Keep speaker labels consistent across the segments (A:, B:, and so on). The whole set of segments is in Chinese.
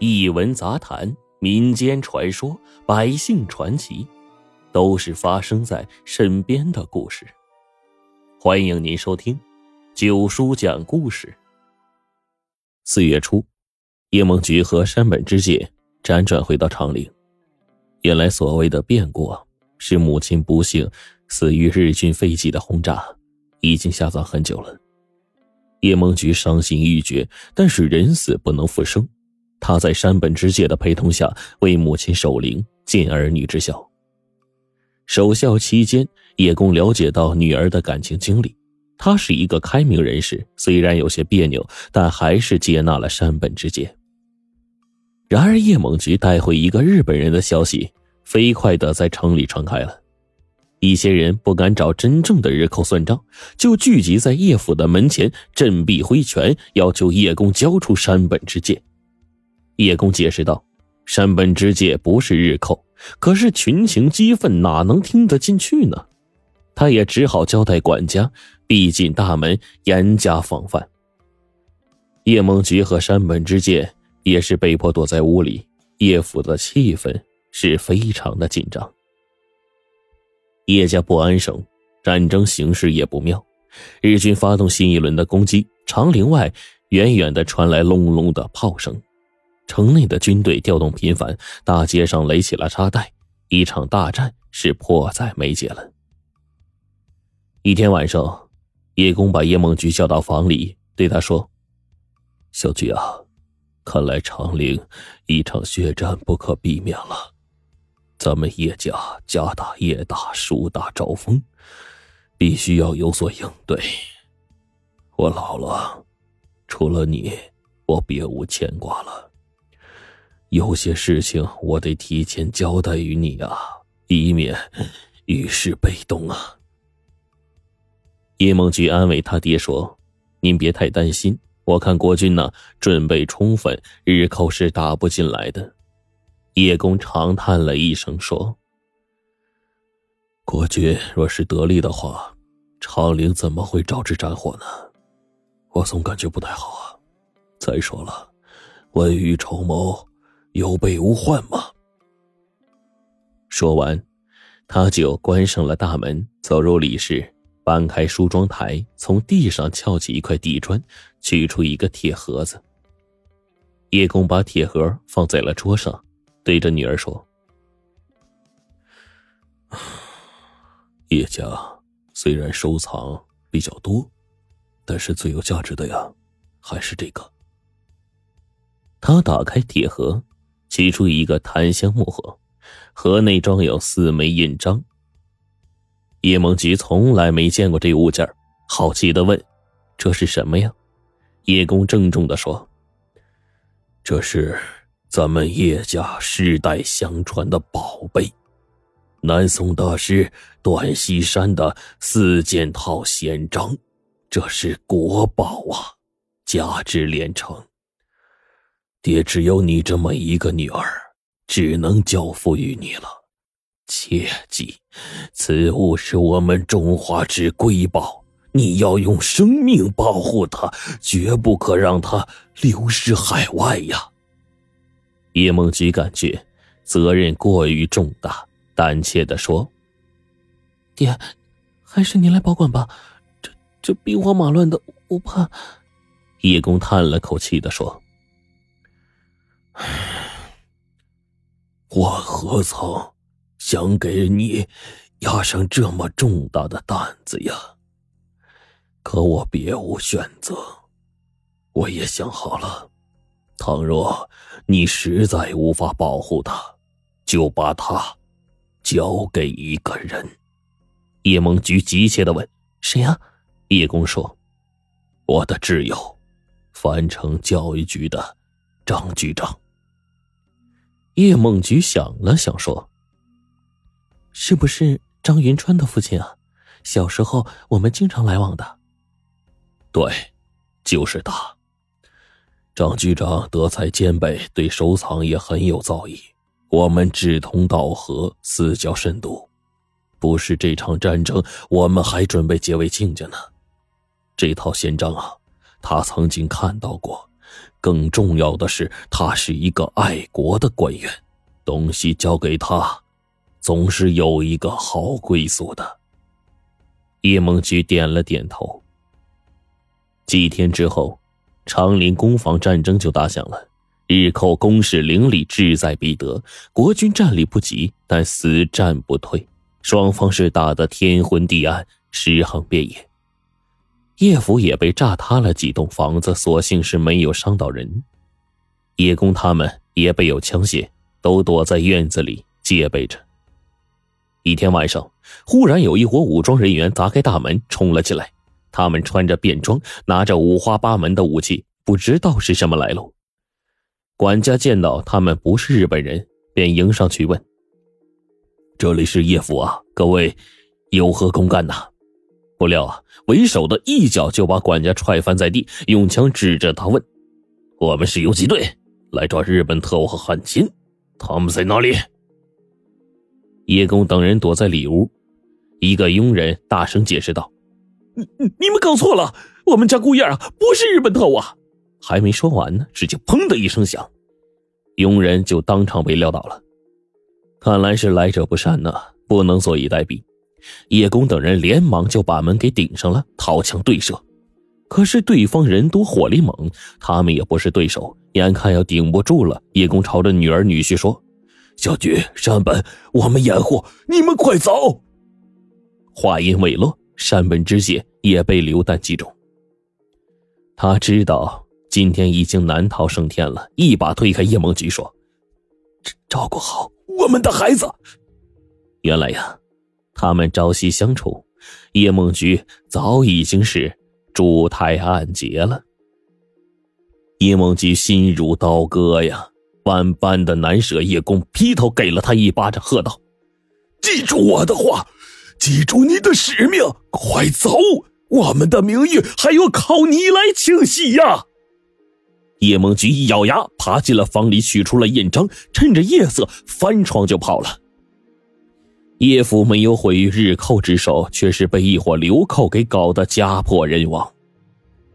A: 异闻杂谈、民间传说、百姓传奇，都是发生在身边的故事。欢迎您收听《九叔讲故事》。四月初，叶梦菊和山本之介辗转回到长陵。原来，所谓的变故是母亲不幸死于日军飞机的轰炸，已经下葬很久了。叶梦菊伤心欲绝，但是人死不能复生。他在山本之介的陪同下为母亲守灵，尽儿女之孝。守孝期间，叶公了解到女儿的感情经历。他是一个开明人士，虽然有些别扭，但还是接纳了山本之介。然而，叶猛菊带回一个日本人的消息，飞快的在城里传开了。一些人不敢找真正的日寇算账，就聚集在叶府的门前，振臂挥拳，要求叶公交出山本之介。叶公解释道：“山本之介不是日寇，可是群情激愤，哪能听得进去呢？”他也只好交代管家闭紧大门，严加防范。叶梦菊和山本之介也是被迫躲在屋里，叶府的气氛是非常的紧张。叶家不安生，战争形势也不妙，日军发动新一轮的攻击，长陵外远远的传来隆隆的炮声。城内的军队调动频繁，大街上垒起了沙袋，一场大战是迫在眉睫了。一天晚上，叶公把叶梦菊叫到房里，对他说：“小菊啊，看来长陵一场血战不可避免了，咱们叶家家大业大，树大招风，必须要有所应对。我老了，除了你，我别无牵挂了。”有些事情我得提前交代于你啊，以免遇事被动啊。叶梦菊安慰他爹说：“您别太担心，我看国军呢准备充分，日寇是打不进来的。”叶公长叹了一声说：“国军若是得力的话，长陵怎么会招致战火呢？我总感觉不太好啊。再说了，未雨绸缪。”有备无患吗？说完，他就关上了大门，走入里室，搬开梳妆台，从地上撬起一块地砖，取出一个铁盒子。叶公把铁盒放在了桌上，对着女儿说：“叶家虽然收藏比较多，但是最有价值的呀，还是这个。”他打开铁盒。取出一个檀香木盒，盒内装有四枚印章。叶梦菊从来没见过这物件好奇的问：“这是什么呀？”叶公郑重的说：“这是咱们叶家世代相传的宝贝，南宋大师段锡山的四件套仙章，这是国宝啊，价值连城。”爹只有你这么一个女儿，只能交付于你了。切记，此物是我们中华之瑰宝，你要用生命保护它，绝不可让它流失海外呀。叶梦菊感觉责任过于重大，胆怯的说：“
B: 爹，还是您来保管吧，这这兵荒马乱的，我怕。”
A: 叶公叹了口气的说。我何曾想给你压上这么重大的担子呀？可我别无选择。我也想好了，倘若你实在无法保护他，就把他交给一个人。叶梦菊急切的问：“
B: 谁呀？”
A: 叶公说：“我的挚友，樊城教育局的张局长。”叶梦菊想了想，说：“
B: 是不是张云川的父亲啊？小时候我们经常来往的。”“
A: 对，就是他。张局长德才兼备，对收藏也很有造诣。我们志同道合，私交甚笃。不是这场战争，我们还准备结为亲家呢。这套仙章啊，他曾经看到过，更重要的是，他是一个爱国的官员，东西交给他，总是有一个好归宿的。叶梦菊点了点头。几天之后，长林攻防战争就打响了，日寇攻势凌厉，志在必得。国军战力不及，但死战不退，双方是打得天昏地暗，尸横遍野。叶府也被炸塌了几栋房子，所幸是没有伤到人。叶公他们也备有枪械，都躲在院子里戒备着。一天晚上，忽然有一伙武装人员砸开大门冲了进来，他们穿着便装，拿着五花八门的武器，不知道是什么来路。管家见到他们不是日本人，便迎上去问：“这里是叶府啊，各位有何公干呐？”不料啊，为首的一脚就把管家踹翻在地，用枪指着他问：“我们是游击队，来抓日本特务和汉奸，他们在哪里？”叶公等人躲在里屋，一个佣人大声解释道：“
B: 你你们搞错了，我们家姑爷啊，不是日本特务啊。”
A: 还没说完呢，只见“砰”的一声响，佣人就当场被撂倒了。看来是来者不善呐，不能坐以待毙。叶公等人连忙就把门给顶上了，掏枪对射。可是对方人多火力猛，他们也不是对手，眼看要顶不住了。叶公朝着女儿女婿说：“小菊、山本，我们掩护，你们快走。”话音未落，山本之血也被榴弹击中。他知道今天已经难逃升天了，一把推开叶梦菊说：“
B: 照顾好我们的孩子。”
A: 原来呀。他们朝夕相处，叶梦菊早已经是珠胎暗结了。叶梦菊心如刀割呀，万般的难舍。叶公劈头给了他一巴掌，喝道：“
B: 记住我的话，记住你的使命，快走！我们的名誉还要靠你来清洗呀！”
A: 叶梦菊一咬牙，爬进了房里，取出了印章，趁着夜色翻窗就跑了。叶府没有毁于日寇之手，却是被一伙流寇给搞得家破人亡。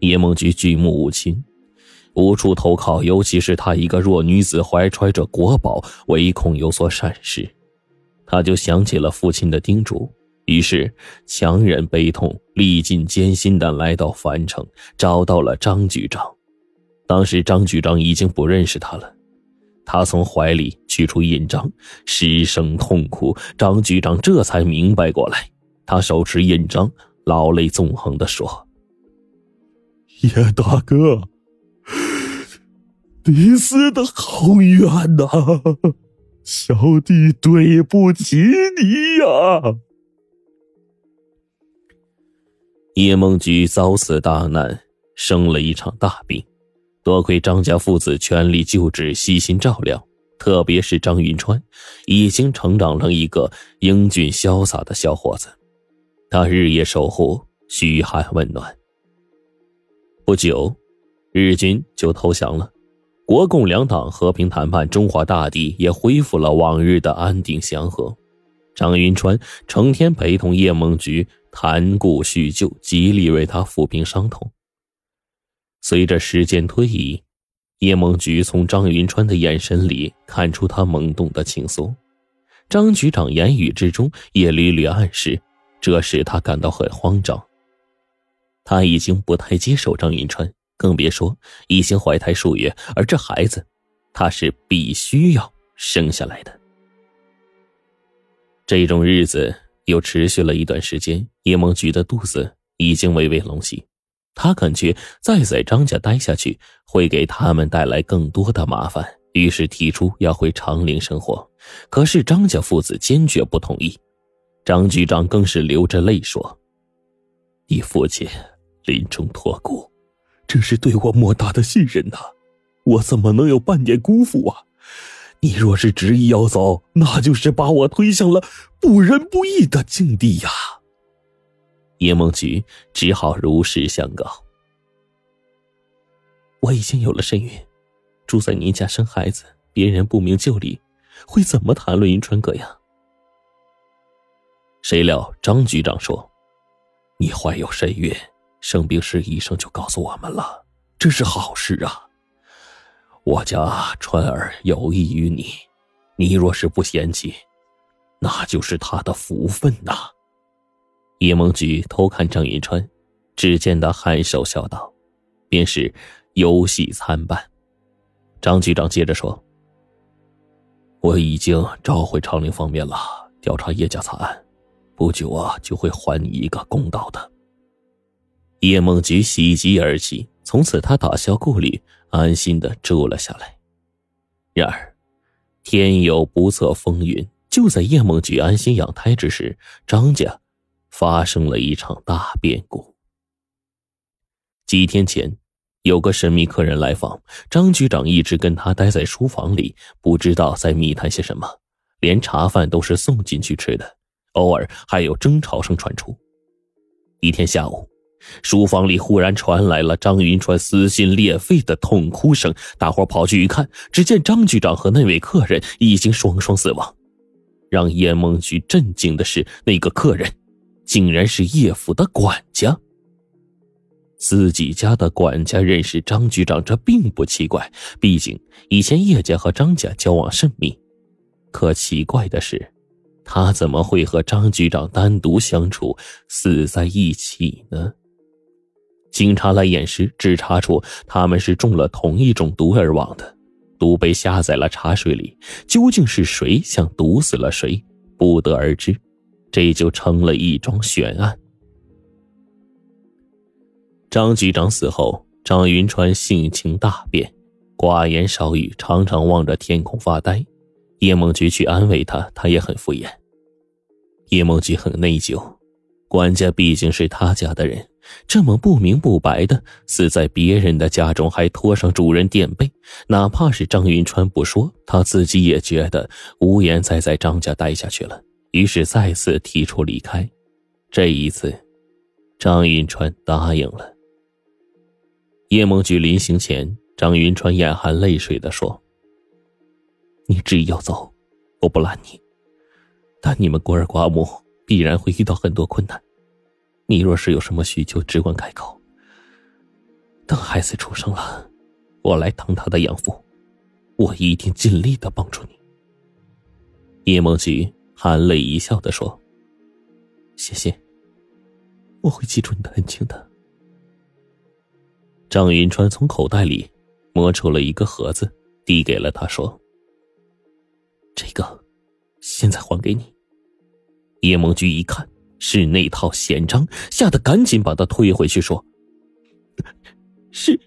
A: 叶梦菊举目无亲，无处投靠，尤其是她一个弱女子，怀揣着国宝，唯恐有所闪失。他就想起了父亲的叮嘱，于是强忍悲痛，历尽艰辛的来到樊城，找到了张局长。当时张局长已经不认识他了。他从怀里取出印章，失声痛哭。张局长这才明白过来，他手持印章，老泪纵横的说：“
B: 叶大哥，你死的好冤呐，小弟对不起你呀。”
A: 叶梦菊遭此大难，生了一场大病。多亏张家父子全力救治、悉心照料，特别是张云川，已经成长成一个英俊潇洒的小伙子。他日夜守护，嘘寒问暖。不久，日军就投降了，国共两党和平谈判，中华大地也恢复了往日的安定祥和。张云川成天陪同叶梦菊谈故叙旧，极力为他抚平伤痛。随着时间推移，叶梦菊从张云川的眼神里看出他懵懂的情愫，张局长言语之中也屡屡暗示，这使他感到很慌张。他已经不太接受张云川，更别说已经怀胎数月，而这孩子，他是必须要生下来的。这种日子又持续了一段时间，叶梦菊的肚子已经微微隆起。他感觉再在张家待下去会给他们带来更多的麻烦，于是提出要回长陵生活。可是张家父子坚决不同意。张局长更是流着泪说：“你父亲临终托孤，这是对我莫大的信任呐，我怎么能有半点辜负啊？你若是执意要走，那就是把我推向了不仁不义的境地呀。”叶梦菊只好如实相告：“
B: 我已经有了身孕，住在您家生孩子，别人不明就里，会怎么谈论云川哥呀？”
A: 谁料张局长说：“你怀有身孕，生病时医生就告诉我们了，这是好事啊！
B: 我家川儿有意于你，你若是不嫌弃，那就是他的福分呐。
A: 叶梦菊偷看张云川，只见他颔首笑道：“便是游戏参半。”张局长接着说：“
B: 我已经召回长陵方面了，调查叶家惨案，不久啊就会还你一个公道的。”
A: 叶梦菊喜极而泣，从此他打消顾虑，安心的住了下来。然而，天有不测风云，就在叶梦菊安心养胎之时，张家发生了一场大变故。几天前，有个神秘客人来访，张局长一直跟他待在书房里，不知道在密谈些什么，连茶饭都是送进去吃的，偶尔还有争吵声传出。一天下午。书房里忽然传来了张云川撕心裂肺的痛哭声，大伙跑去一看，只见张局长和那位客人已经双双死亡。让叶梦菊震惊的是，那个客人竟然是叶府的管家。自己家的管家认识张局长，这并不奇怪，毕竟以前叶家和张家交往甚密。可奇怪的是，他怎么会和张局长单独相处，死在一起呢？警察来验尸，只查出他们是中了同一种毒而亡的，毒被下在了茶水里。究竟是谁想毒死了谁，不得而知，这就成了一桩悬案。张局长死后，张云川性情大变，寡言少语，常常望着天空发呆。叶梦菊去安慰他，他也很敷衍。叶梦菊很内疚。管家毕竟是他家的人，这么不明不白的死在别人的家中，还拖上主人垫背，哪怕是张云川不说，他自己也觉得无颜再在张家待下去了。于是再次提出离开。这一次，张云川答应了。叶梦菊临行前，张云川眼含泪水的说：“你执意要走，我不拦你，但你们孤儿寡母。”必然会遇到很多困难，你若是有什么需求，只管开口。等孩子出生了，我来当他的养父，我一定尽力的帮助你。叶梦菊含泪一笑的说：“谢谢，我会记住你的恩情的。”张云川从口袋里摸出了一个盒子，递给了他，说：“这个，现在还给你。”叶梦菊一看是那套闲章，吓得赶紧把它推回去，说：“是，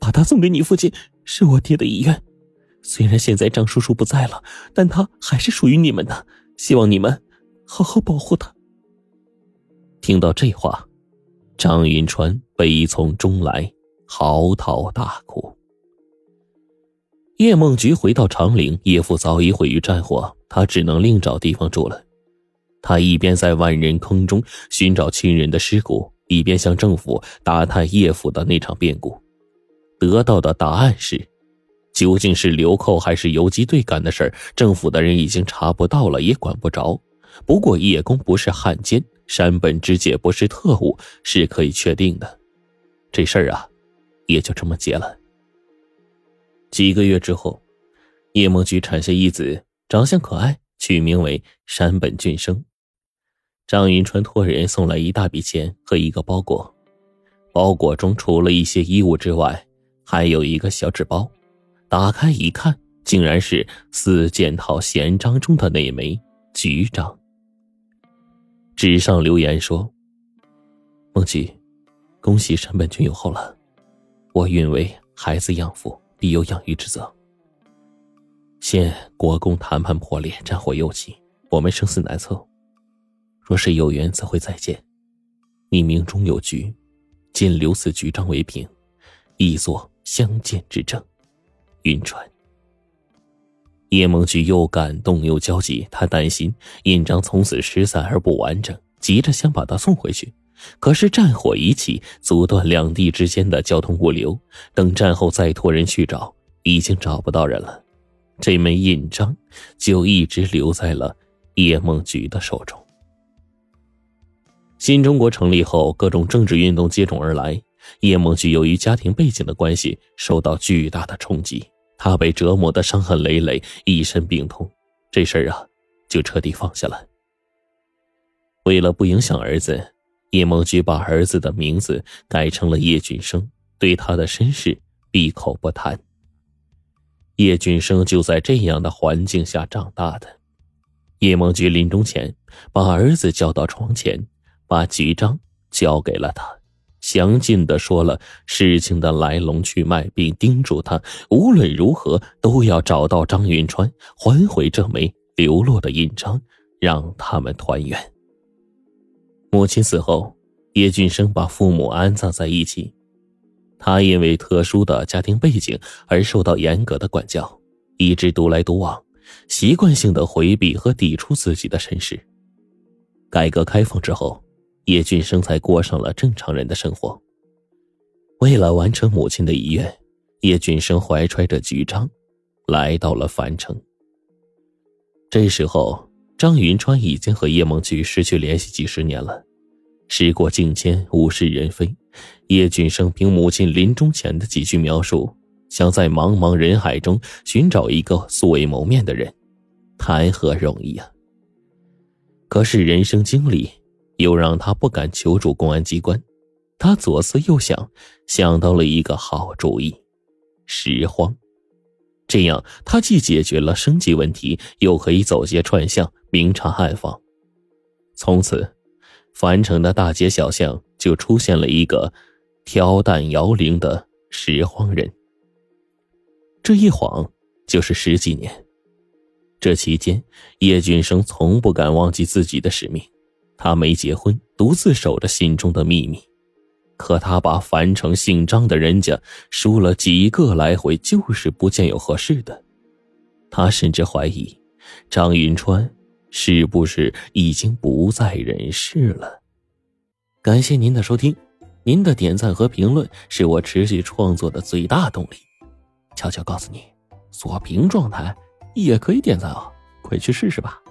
A: 把它送给你父亲，是我爹的遗愿。虽然现在张叔叔不在了，但他还是属于你们的。希望你们好好保护他。”听到这话，张云川悲从中来，嚎啕大哭。叶梦菊回到长陵，叶父早已毁于战火，他只能另找地方住了。他一边在万人坑中寻找亲人的尸骨，一边向政府打探叶府的那场变故。得到的答案是，究竟是流寇还是游击队干的事儿政府的人已经查不到了，也管不着。不过叶公不是汉奸，山本之介不是特务，是可以确定的。这事儿啊，也就这么结了。几个月之后，叶梦菊产下一子，长相可爱，取名为山本俊生。张云川托人送来一大笔钱和一个包裹，包裹中除了一些衣物之外，还有一个小纸包。打开一看，竟然是四件套闲章中的那枚局章。纸上留言说：“梦琪，恭喜山本君有后了。我愿为孩子养父，必有养育之责。现国共谈判破裂，战火又起，我们生死难测。”若是有缘，则会再见。你命中有局，仅留此局章为凭，以作相见之证。云川。叶梦菊又感动又焦急，他担心印章从此失散而不完整，急着想把它送回去。可是战火一起，阻断两地之间的交通物流。等战后再托人去找，已经找不到人了。这枚印章就一直留在了叶梦菊的手中。新中国成立后，各种政治运动接踵而来。叶梦菊由于家庭背景的关系，受到巨大的冲击。他被折磨的伤痕累累，一身病痛，这事儿啊，就彻底放下了。为了不影响儿子，叶梦菊把儿子的名字改成了叶俊生，对他的身世闭口不谈。叶俊生就在这样的环境下长大的。叶梦菊临终前把儿子叫到床前，把局章交给了他。详尽的说了事情的来龙去脉，并叮嘱他无论如何都要找到张云川，还回这枚流落的印章，让他们团圆。母亲死后，叶俊生把父母安葬在一起。他因为特殊的家庭背景而受到严格的管教，一直独来独往，习惯性的回避和抵触自己的身世。改革开放之后。叶俊生才过上了正常人的生活。为了完成母亲的遗愿，叶俊生怀揣着菊章，来到了樊城。这时候，张云川已经和叶梦菊失去联系几十年了。时过境迁，物是人非，叶俊生凭母亲临终前的几句描述，想在茫茫人海中寻找一个素未谋面的人，谈何容易啊！可是人生经历。又让他不敢求助公安机关，他左思右想，想到了一个好主意：拾荒。这样，他既解决了生计问题，又可以走街串巷明察暗访。从此，樊城的大街小巷就出现了一个挑担摇铃的拾荒人。这一晃就是十几年。这期间，叶俊生从不敢忘记自己的使命。他没结婚，独自守着心中的秘密。可他把樊城姓张的人家输了几个来回，就是不见有合适的。他甚至怀疑，张云川是不是已经不在人世了？感谢您的收听，您的点赞和评论是我持续创作的最大动力。悄悄告诉你，锁屏状态也可以点赞哦，快去试试吧。